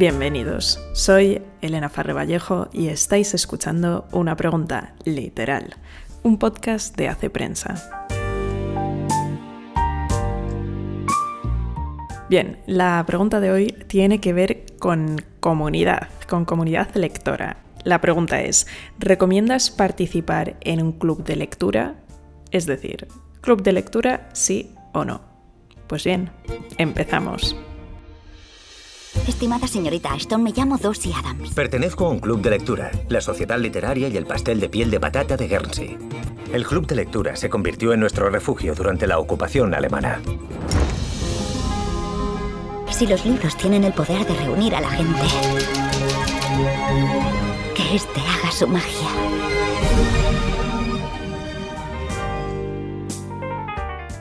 Bienvenidos, soy Elena Farre Vallejo y estáis escuchando Una Pregunta Literal, un podcast de Hace Prensa. Bien, la pregunta de hoy tiene que ver con comunidad, con comunidad lectora. La pregunta es, ¿recomiendas participar en un club de lectura? Es decir, ¿club de lectura sí o no? Pues bien, empezamos. Estimada señorita Ashton, me llamo Dossie Adams. Pertenezco a un club de lectura, la Sociedad Literaria y el Pastel de Piel de Patata de Guernsey. El club de lectura se convirtió en nuestro refugio durante la ocupación alemana. Si los libros tienen el poder de reunir a la gente, que éste haga su magia.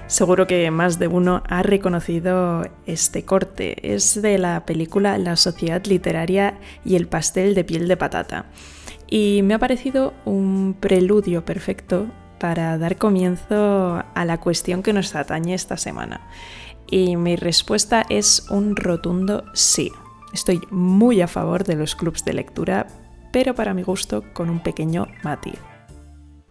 Seguro que más de uno ha reconocido este corte. Es de la película La Sociedad Literaria y el pastel de piel de patata. Y me ha parecido un preludio perfecto para dar comienzo a la cuestión que nos atañe esta semana. Y mi respuesta es un rotundo sí. Estoy muy a favor de los clubs de lectura, pero para mi gusto con un pequeño matiz.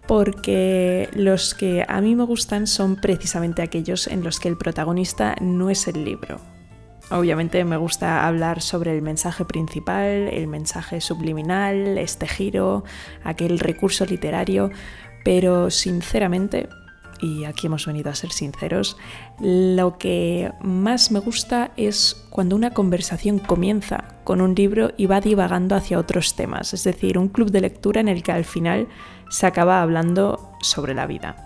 Porque los que a mí me gustan son precisamente aquellos en los que el protagonista no es el libro. Obviamente me gusta hablar sobre el mensaje principal, el mensaje subliminal, este giro, aquel recurso literario, pero sinceramente y aquí hemos venido a ser sinceros, lo que más me gusta es cuando una conversación comienza con un libro y va divagando hacia otros temas, es decir, un club de lectura en el que al final se acaba hablando sobre la vida.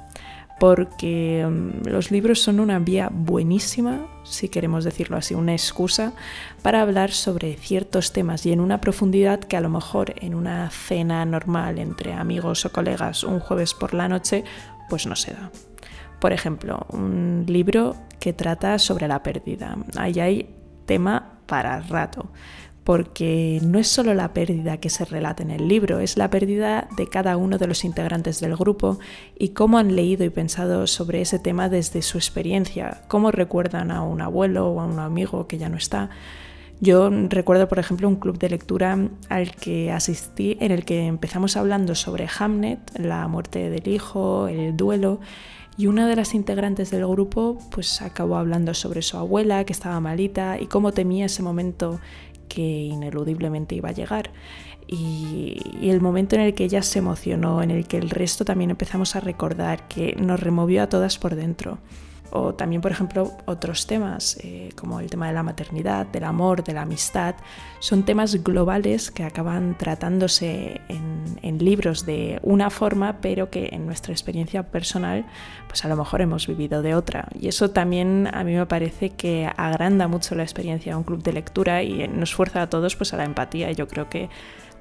Porque mm, los libros son una vía buenísima, si queremos decirlo así, una excusa para hablar sobre ciertos temas y en una profundidad que a lo mejor en una cena normal entre amigos o colegas un jueves por la noche pues no se da. Por ejemplo, un libro que trata sobre la pérdida. Ahí hay tema para rato, porque no es solo la pérdida que se relata en el libro, es la pérdida de cada uno de los integrantes del grupo y cómo han leído y pensado sobre ese tema desde su experiencia, cómo recuerdan a un abuelo o a un amigo que ya no está. Yo recuerdo, por ejemplo, un club de lectura al que asistí en el que empezamos hablando sobre Hamnet, la muerte del hijo, el duelo, y una de las integrantes del grupo pues acabó hablando sobre su abuela que estaba malita y cómo temía ese momento que ineludiblemente iba a llegar. Y, y, el momento en el que ella se emocionó, en el que el resto también empezamos a recordar, que nos removió a todas por dentro o también, por ejemplo, otros temas eh, como el tema de la maternidad, del amor, de la amistad, son temas globales que acaban tratándose en, libros de una forma, pero que en nuestra experiencia personal, pues a lo mejor hemos vivido de otra. Y eso también a mí me parece que agranda mucho la experiencia de un club de lectura y nos fuerza a todos pues a la empatía. Yo creo que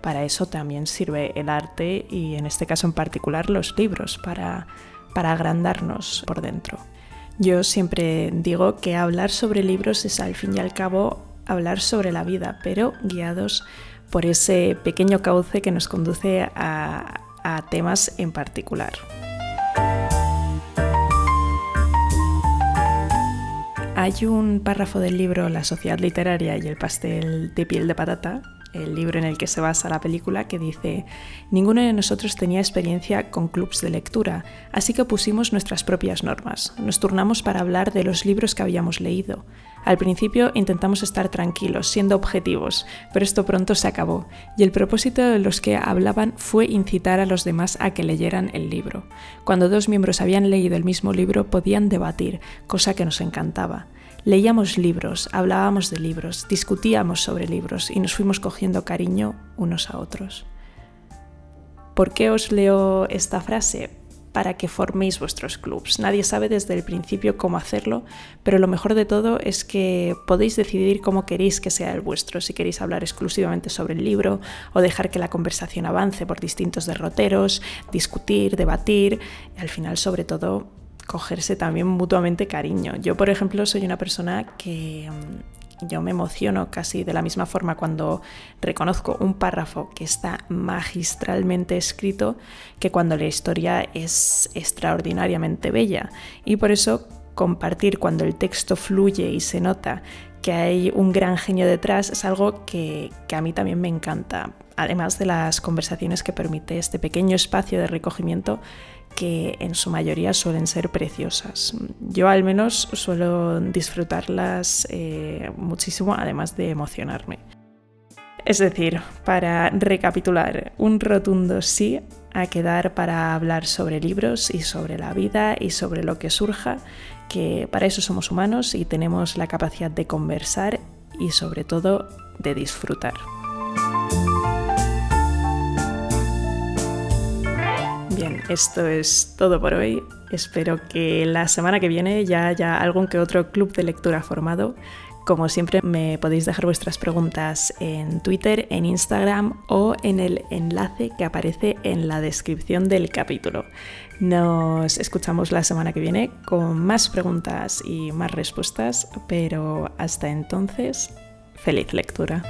para eso también sirve el arte y en este caso en particular los libros, para, para agrandarnos por dentro. Yo siempre digo que hablar sobre libros es al fin y al cabo hablar sobre la vida, pero guiados por ese pequeño cauce que nos conduce a, temas en particular. Hay un párrafo del libro La sociedad literaria y el pastel de piel de patata el libro en el que se basa la película, que dice, ninguno de nosotros tenía experiencia con clubs de lectura, así que pusimos nuestras propias normas. Nos turnamos para hablar de los libros que habíamos leído. Al principio intentamos estar tranquilos, siendo objetivos, pero esto pronto se acabó, y el propósito de los que hablaban fue incitar a los demás a que leyeran el libro. Cuando dos miembros habían leído el mismo libro podían debatir, cosa que nos encantaba. Leíamos libros, hablábamos de libros, discutíamos sobre libros y nos fuimos cogiendo cariño unos a otros. ¿Por qué os leo esta frase? Para que forméis vuestros clubs. Nadie sabe desde el principio cómo hacerlo, pero lo mejor de todo es que podéis decidir cómo queréis que sea el vuestro, si queréis hablar exclusivamente sobre el libro o dejar que la conversación avance por distintos derroteros, discutir, debatir y al final sobre todo cogerse también mutuamente cariño. Yo, por ejemplo, soy una persona que mm, yo me emociono casi de la misma forma cuando reconozco un párrafo que está magistralmente escrito que cuando la historia es extraordinariamente bella. Y por eso compartir cuando el texto fluye y se nota que hay un gran genio detrás es algo que, que a mí también me encanta, además de las conversaciones que permite este pequeño espacio de recogimiento que en su mayoría suelen ser preciosas. Yo al menos suelo disfrutarlas eh, muchísimo, además de emocionarme. Es decir, para recapitular, un rotundo sí a quedar para hablar sobre libros y sobre la vida y sobre lo que surja, que para eso somos humanos y tenemos la capacidad de conversar y sobre todo de disfrutar. Bien, esto es todo por hoy. Espero que la semana que viene ya haya algún que otro club de lectura formado. Como siempre, me podéis dejar vuestras preguntas en Twitter, en Instagram o en el enlace que aparece en la descripción del capítulo. Nos escuchamos la semana que viene con más preguntas y más respuestas, pero hasta entonces, feliz lectura.